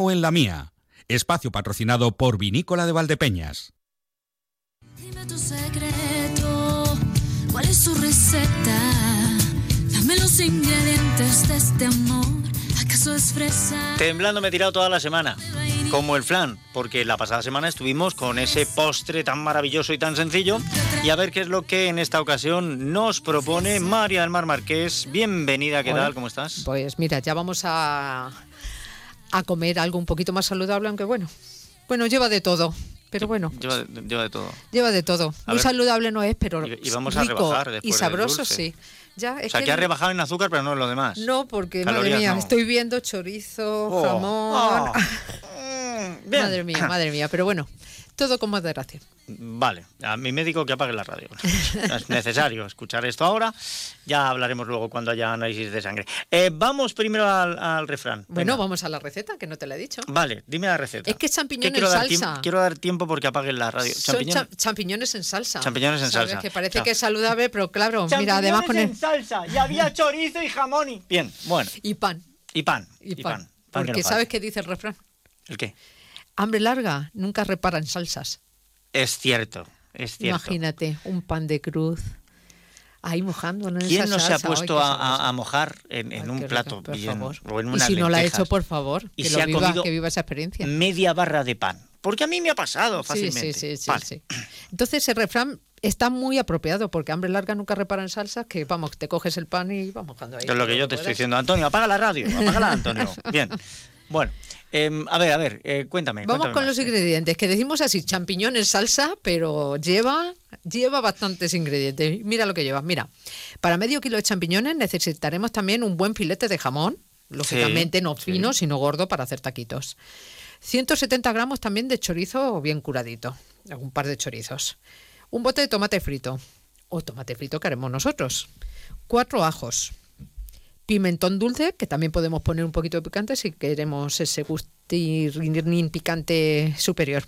o en la mía. Espacio patrocinado por Vinícola de Valdepeñas. Dime tu secreto, ¿cuál es su receta? Dame los ingredientes de este amor. ¿Acaso es fresa? Temblando me he tirado toda la semana, como el flan, porque la pasada semana estuvimos con ese postre tan maravilloso y tan sencillo. Y a ver qué es lo que en esta ocasión nos propone María del Mar Marqués. Bienvenida, ¿qué Hola. tal? ¿Cómo estás? Pues mira, ya vamos a, a comer algo un poquito más saludable, aunque bueno, bueno, lleva de todo, pero bueno, Lleva, lleva de todo. lleva de todo. A Muy ver. saludable no es, pero Y- y vamos a rico rebajar después y sabroso sí. Ya, es O sea, que ha rebajado en azúcar, pero no en lo demás. No, porque madre mía, no. estoy viendo chorizo, Oh. jamón. Oh. Bien. Madre mía, madre mía, pero bueno, todo con moderación. Vale, a mi médico que apague la radio. No es necesario escuchar esto ahora. Ya hablaremos luego cuando haya análisis de sangre. Eh, vamos primero al, al refrán. Bueno, Venga. vamos a la receta, que no te la he dicho. Vale, dime la receta. Es que es champiñón quiero en dar salsa. quiero dar tiempo porque apaguen la radio. Son Champiñón- cha- champiñones en salsa. Champiñones en ¿Sabes? salsa. Que parece que es saludable, pero claro, mira, además poner... en salsa y había chorizo y jamón y... Bien, bueno. Y pan. Y pan. Y, Y pan. pan. Pan que Porque no ¿sabes qué dice el refrán? ¿El qué? Hambre larga nunca repara en salsas. Es cierto, es cierto. Imagínate, un pan de cruz. Ahí mojándolo en ¿Quién esa no se ha. Ay, puesto a, mojar en, en Ay, un plato rico, bien, o en Y unas si no la ha hecho, por favor, Y se lo ha viva, comido que viva esa experiencia. media barra de pan? Porque a mí me ha pasado fácilmente. sí, sí, sí, Vale. sí. Entonces el refrán está muy apropiado porque hambre larga nunca repara en salsas, que vamos, te coges el pan y vamos mojando ahí. Es lo que yo te estoy diciendo. Antonio, apaga la radio. Apágala, Antonio. Bien. Bueno, em, a ver, a ver, eh, cuéntame. Vamos cuéntame con más. los ingredientes, que decimos así, champiñón en salsa, pero lleva, lleva bastantes ingredientes. Mira lo que lleva. Mira, para medio kilo de champiñones necesitaremos también un buen filete de jamón, lógicamente no sí. fino, sino gordo para hacer taquitos. 170 gramos también de chorizo bien curadito, un par de chorizos. Un bote de tomate frito, o tomate frito que haremos nosotros. Cuatro ajos, pimentón dulce, que también podemos poner un poquito de picante si queremos ese gustín picante superior.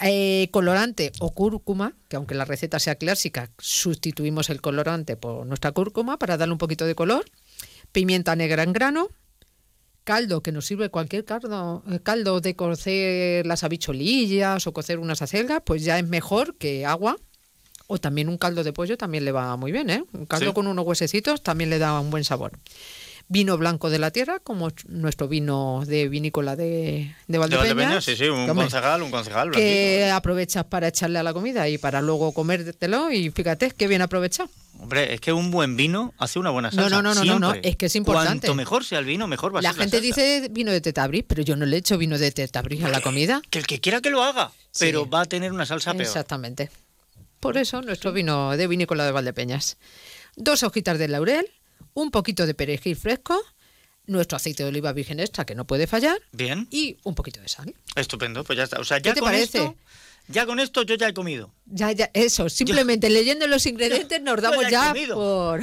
Eh, colorante o cúrcuma, que aunque la receta sea clásica, sustituimos el colorante por nuestra cúrcuma para darle un poquito de color. Pimienta negra en grano. Caldo, que nos sirve cualquier caldo, eh, caldo de cocer las habichuelillas o cocer unas acelgas, pues ya es mejor que agua. O también un caldo de pollo también le va muy bien, ¿eh? Un caldo Sí. con unos huesecitos también le da un buen sabor. Vino blanco de la tierra, como nuestro vino de vinícola de, de De Valdepeñas. Valdepeñas, sí, sí, un Que, concejal, un concejal. que blanquito. aprovechas para echarle a la comida y para luego comértelo y fíjate qué bien aprovechado. Hombre, es que un buen vino hace una buena salsa. no, no, no, no, no, es que es importante. Cuanto mejor sea el vino, mejor va a La ser gente salsa. dice vino de tetabris, pero yo no le echo vino de tetabris a la comida. Que el que quiera que lo haga, Sí. pero va a tener una salsa peor. Exactamente. Por eso nuestro vino de vinícola de Valdepeñas. Dos hojitas de laurel, un poquito de perejil fresco, nuestro aceite de oliva virgen extra que no puede fallar Bien, y un poquito de sal. estupendo, pues ya está. O sea, ya te con parece? esto, ya con esto yo ya he comido. Ya, ya, eso, simplemente leyendo los ingredientes nos damos ya por,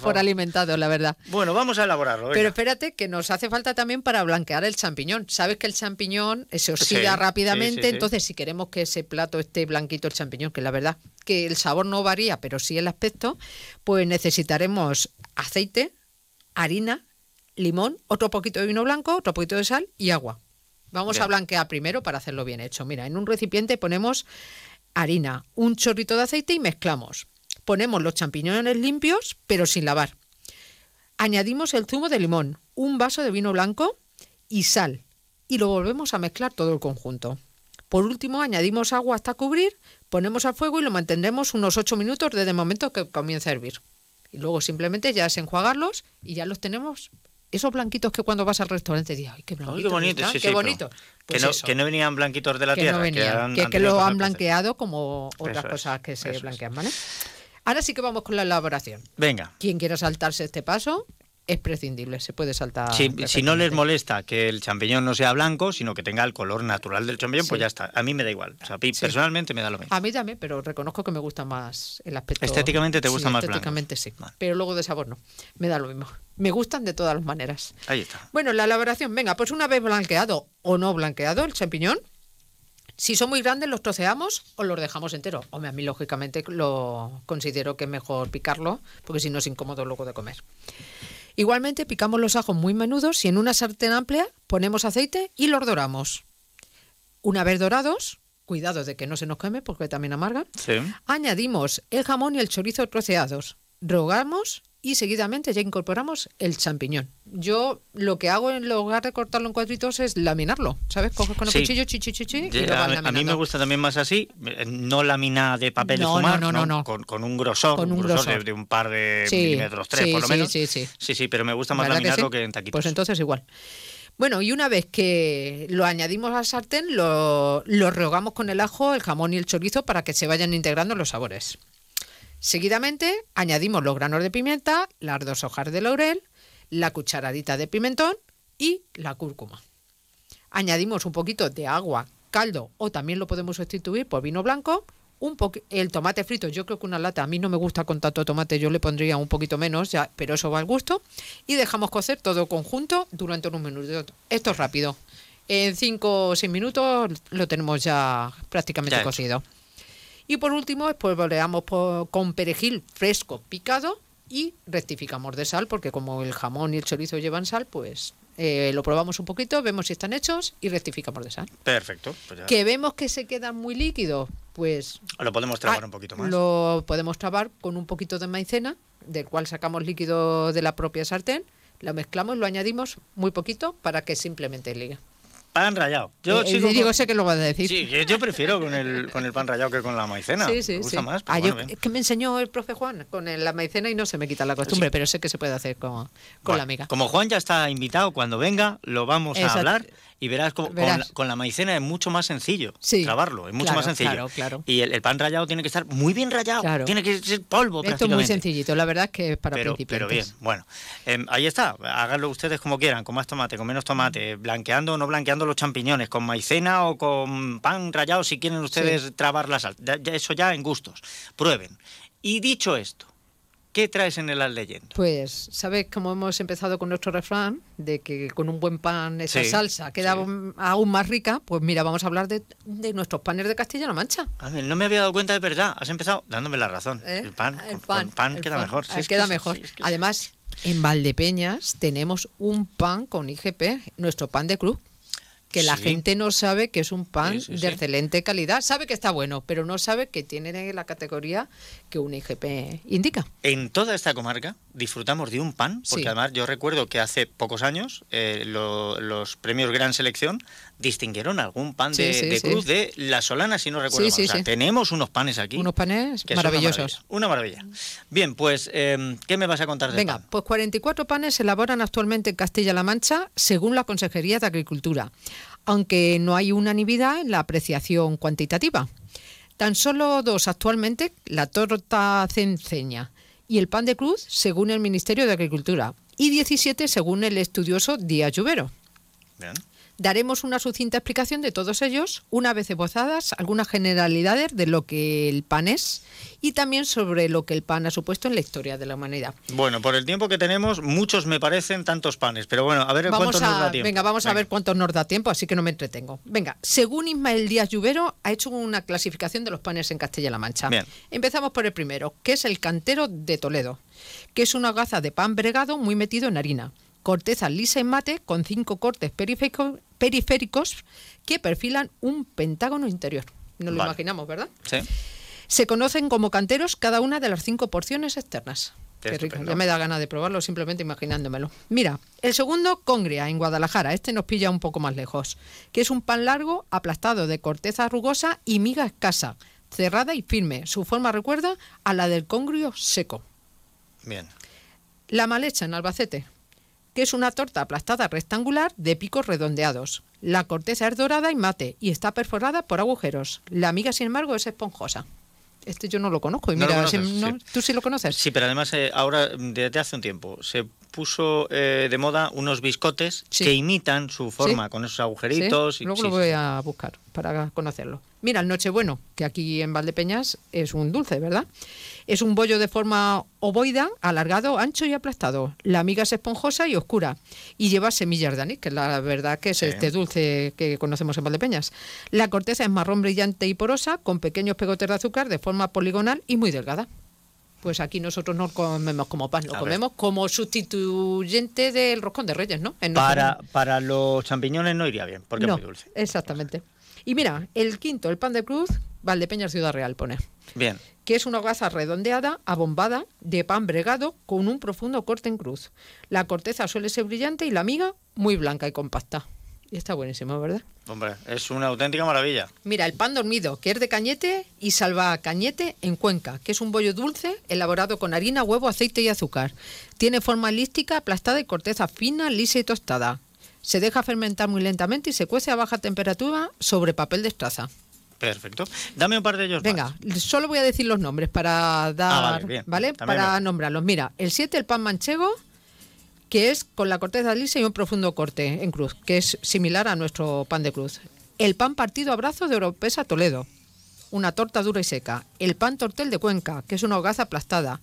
por alimentados, la verdad. Bueno, vamos a elaborarlo. venga. Pero espérate, que nos hace falta también para blanquear el champiñón. Sabes que el champiñón se oxida Sí, rápidamente, sí, sí, sí. entonces si queremos que ese plato esté blanquito el champiñón, que la verdad que el sabor no varía, pero sí el aspecto, pues necesitaremos aceite, harina, limón, otro poquito de vino blanco, otro poquito de sal y agua. Vamos Bien. a blanquear primero para hacerlo bien hecho. Mira, en un recipiente ponemos harina, un chorrito de aceite y mezclamos. Ponemos los champiñones limpios, pero sin lavar. Añadimos el zumo de limón, un vaso de vino blanco y sal. Y lo volvemos a mezclar todo el conjunto. Por último, añadimos agua hasta cubrir, ponemos al fuego y lo mantendremos unos 8 minutos desde el momento que comienza a hervir. Y luego simplemente ya es enjuagarlos y ya los tenemos. Esos blanquitos que cuando vas al restaurante dices, ay, qué blanquitos Ay, qué bonito, sí, qué sí, que, no, eso, que no venían blanquitos de la que tierra. no venían, han- que, han que tenido lo han blanqueado como otras Eso cosas que se blanquean, ¿vale? Ahora sí que vamos con la elaboración. Venga. Quien quiera saltarse este paso es prescindible, se puede saltar. Si, si no les molesta que el champiñón no sea blanco, sino que tenga el color natural del champiñón, pues Sí. ya está. A mí me da igual. O sea, a mí Sí. personalmente me da lo mismo. A mí también, pero reconozco que me gusta más el aspecto. Estéticamente te Sí, gusta más Estéticamente blancos. sí. Vale. Pero luego de sabor no. Me da lo mismo. Me gustan de todas las maneras. Ahí está. Bueno, la elaboración. Venga, pues una vez blanqueado o no blanqueado el champiñón, si son muy grandes los troceamos o los dejamos enteros. Hombre, a mí lógicamente lo considero que es mejor picarlo, porque si no es incómodo luego de comer. Igualmente picamos los ajos muy menudos y en una sartén amplia ponemos aceite y los doramos. Una vez dorados, cuidado de que no se nos queme porque también amarga, Sí. añadimos el jamón y el chorizo troceados, rogamos y seguidamente ya incorporamos el champiñón. Yo lo que hago en lugar de cortarlo en cuadritos es laminarlo, ¿sabes? Coges con el Sí. cuchillo, chi, chi, chi, chi, y lo vas a, mí- a mí me gusta también más así, eh, no lámina de papel No, fumar, no, no, no. Con, con un grosor, Con un un grosor, grosor. De, de un par de Sí, milímetros, tres sí, por lo sí, menos. sí, sí. sí, sí, pero me gusta más ¿Verdad que laminarlo que, en taquitos. Pues entonces igual. Bueno, y una vez que lo añadimos al sartén, lo, lo rehogamos con el ajo, el jamón y el chorizo para que se vayan integrando los sabores. Seguidamente añadimos los granos de pimienta, las dos hojas de laurel, la cucharadita de pimentón y la cúrcuma. Añadimos un poquito de agua, caldo o también lo podemos sustituir por vino blanco. Un el tomate frito, yo creo que una lata, a mí no me gusta con tanto tomate, yo le pondría un poquito menos, ya, pero eso va al gusto. Y dejamos cocer todo conjunto durante unos minutos. Esto es rápido. En 5 o 6 minutos lo tenemos ya prácticamente Ya hecho. Y por último, volteamos por- con perejil fresco picado y rectificamos de sal, porque como el jamón y el chorizo llevan sal, pues eh, lo probamos un poquito, vemos si están hechos y rectificamos de sal. Perfecto. pues ya. Que vemos que se quedan muy líquidos, pues Lo podemos trabar ah, un poquito más. Lo podemos trabar con un poquito de maicena, del cual sacamos líquido de la propia sartén, lo mezclamos, lo añadimos muy poquito para que simplemente ligue. Pan rallado. Yo Eh, sigo digo, con- sé que lo va a decir. Sí, yo prefiero con el, con el pan rallado que con la maicena. Sí, sí, me gusta sí. más. Ah, bueno, yo- es que me enseñó el profe Juan con el- la maicena y no se me quita la costumbre, pero sé que se puede hacer con, con Bueno, la amiga. Como Juan ya está invitado, cuando venga lo vamos a Exacto. hablar y verás, con, Verás. la, con la maicena es mucho más sencillo Sí. trabarlo, es mucho Claro, más sencillo. claro, claro. Y el, el pan rallado tiene que estar muy bien rallado, Claro. tiene que ser polvo Esto es muy sencillito, la verdad es que es para pero, pero principiantes. bien, bueno, em, ahí está, háganlo ustedes como quieran, con más tomate, con menos tomate, blanqueando o no blanqueando los champiñones, con maicena o con pan rallado si quieren ustedes trabar la sal, eso ya en gustos, prueben. Y dicho esto, ¿qué traes en el As leyendo? Pues, ¿sabes cómo hemos empezado con nuestro refrán? De que con un buen pan esa Sí, salsa queda sí. aún- más rica. Pues mira, vamos a hablar de, de nuestros panes de Castilla-La Mancha. A ver, no me había dado cuenta de verdad. Has empezado dándome la razón. ¿eh? El pan, El con- con pan, el queda pan. mejor. Sí, es que queda mejor. es que. Además, en Valdepeñas tenemos un pan con IGP, nuestro pan de club. Que la Sí. gente no sabe que es un pan Sí, sí, de excelente calidad. Sabe que está bueno, pero no sabe que tiene la categoría que un IGP indica. En toda esta comarca disfrutamos de un pan, porque además yo recuerdo que hace pocos años eh, lo- los premios Gran Selección distinguieron algún pan de, de cruz de La Solana, si no recuerdo mal. o sea, tenemos unos panes aquí. Unos panes que maravillosos. Una maravilla. Una maravilla. Bien, pues, eh, ¿qué me vas a contar del Venga, pan? pues 44 panes se elaboran actualmente en Castilla-La Mancha según la Consejería de Agricultura, aunque no hay unanimidad en la apreciación cuantitativa. Tan solo dos actualmente, la torta cenceña y el pan de cruz, según el Ministerio de Agricultura, y 17 según el estudioso Díaz Lluvero. Bien. Daremos una sucinta explicación de todos ellos, una vez esbozadas algunas generalidades de lo que el pan es y también sobre lo que el pan ha supuesto en la historia de la humanidad. Bueno, por el tiempo que tenemos, muchos me parecen tantos panes, pero bueno, a ver Vamos cuánto nos a, da tiempo. venga, vamos a ver cuánto nos da tiempo, así que no me entretengo. Venga, según Ismael Díaz Lluvero, ha hecho una clasificación de los panes en Castilla-La Mancha. Bien. Empezamos por el primero, que es el cantero de Toledo, que es una gaza de pan bregado muy metido en harina. Corteza lisa y mate con cinco cortes periférico- periféricos que perfilan un pentágono interior. Nos lo Vale. imaginamos, ¿verdad? Sí. Se conocen como canteros cada una de las cinco porciones externas. Qué rico, ya me da ganas de probarlo simplemente imaginándomelo. Mira, el segundo, Congria, en Guadalajara. Este nos pilla un poco más lejos. Que es un pan largo, aplastado de corteza rugosa y miga escasa, cerrada y firme. Su forma recuerda a la del congrio seco. Bien. La malecha en Albacete, que es una torta aplastada rectangular de picos redondeados. La corteza es dorada y mate y está perforada por agujeros. La miga, sin embargo, es esponjosa. Este yo no lo conozco. Y No mira, conoces, si- no- sí. ¿tú sí lo conoces? Sí, pero además eh, ahora, desde hace un tiempo, se puso eh, de moda unos biscotes Sí. que imitan su forma, Sí. con esos agujeritos. Y- Luego lo voy a buscar para conocerlo. Mira, el Nochebueno, que aquí en Valdepeñas es un dulce, ¿verdad? Es un bollo de forma ovoida, alargado, ancho y aplastado. La miga es esponjosa y oscura y lleva semillas de anís, que la verdad que es Sí. este dulce que conocemos en Valdepeñas. La corteza es marrón brillante y porosa, con pequeños pegotes de azúcar de forma poligonal y muy delgada. Pues aquí nosotros no comemos como pan, lo A ver. comemos como sustituyente del roscón de reyes, ¿no? En Para, para los champiñones no iría bien, porque no, es muy dulce. Exactamente. Y mira, el quinto, el pan de cruz, Valdepeñas Ciudad Real pone, Bien. que es una hogaza redondeada, abombada, de pan bregado con un profundo corte en cruz. La corteza suele ser brillante y la miga muy blanca y compacta. Y está buenísimo, ¿verdad? Hombre, es una auténtica maravilla. Mira, el pan dormido, que es de cañete y salva cañete en Cuenca, que es un bollo dulce elaborado con harina, huevo, aceite y azúcar. Tiene forma elíptica, aplastada y corteza fina, lisa y tostada. Se deja fermentar muy lentamente y se cuece a baja temperatura sobre papel de estraza. Perfecto. Dame un par de ellos Venga, más. solo voy a decir los nombres para dar, Ah, vale, bien. También Para nombrarlos. Mira, el 7, el pan manchego, que es con la corteza lisa y un profundo corte en cruz, que es similar a nuestro pan de cruz. El pan partido a brazos de Oropesa Toledo, una torta dura y seca. El pan tortel de Cuenca, que es una hogaza aplastada.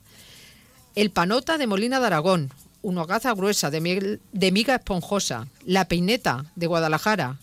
El panota de Molina de Aragón, una hogaza gruesa de, de miga esponjosa. La peineta de Guadalajara,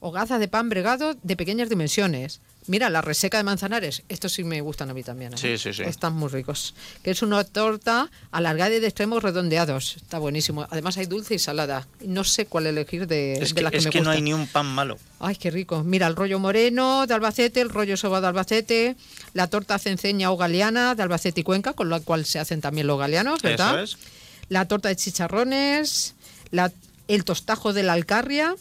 hogaza de pan bregado de pequeñas dimensiones. Mira, la reseca de Manzanares, estos sí me gustan a mí también. ¿eh? Sí, sí, sí. Están muy ricos. Que es una torta alargada y de extremos redondeados. Está buenísimo. Además hay dulce y salada. No sé cuál elegir de, Es de que, las que es me que no hay ni un pan malo. Ay, qué rico. Mira, el rollo moreno de Albacete, el rollo soba de Albacete, la torta cenceña o galeana de Albacete y Cuenca, con la cual se hacen también los galeanos, ¿verdad? Eso es. La torta de chicharrones, la- el tostajo de la alcarria.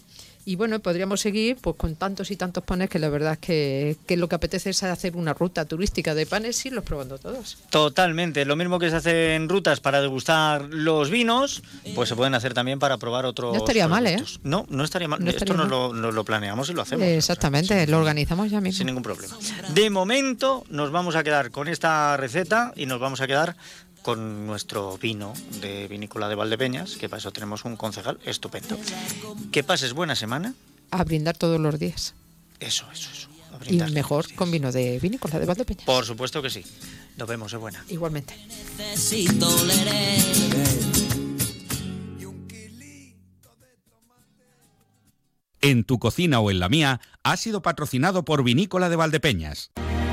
Y bueno, podríamos seguir pues con tantos y tantos panes que la verdad es que, que lo que apetece es hacer una ruta turística de panes y irlos probando todos. Totalmente. Lo mismo que se hace en rutas para degustar los vinos, pues se pueden hacer también para probar otros. No estaría mal, ¿eh? No, no estaría mal. No Esto nos mal. lo, nos lo planeamos y lo hacemos. Exactamente, lo organizamos ya mismo. Sin ningún problema. De momento nos vamos a quedar con esta receta y nos vamos a quedar con nuestro vino de vinícola de Valdepeñas, que para eso tenemos un concejal estupendo. Que pases buena semana. A brindar todos los días. Eso, eso, eso. A Y mejor con vino de vinícola de Valdepeña. Por supuesto que sí. Nos vemos, es buena. Igualmente. En tu cocina o en la mía ha sido patrocinado por Vinícola de Valdepeñas.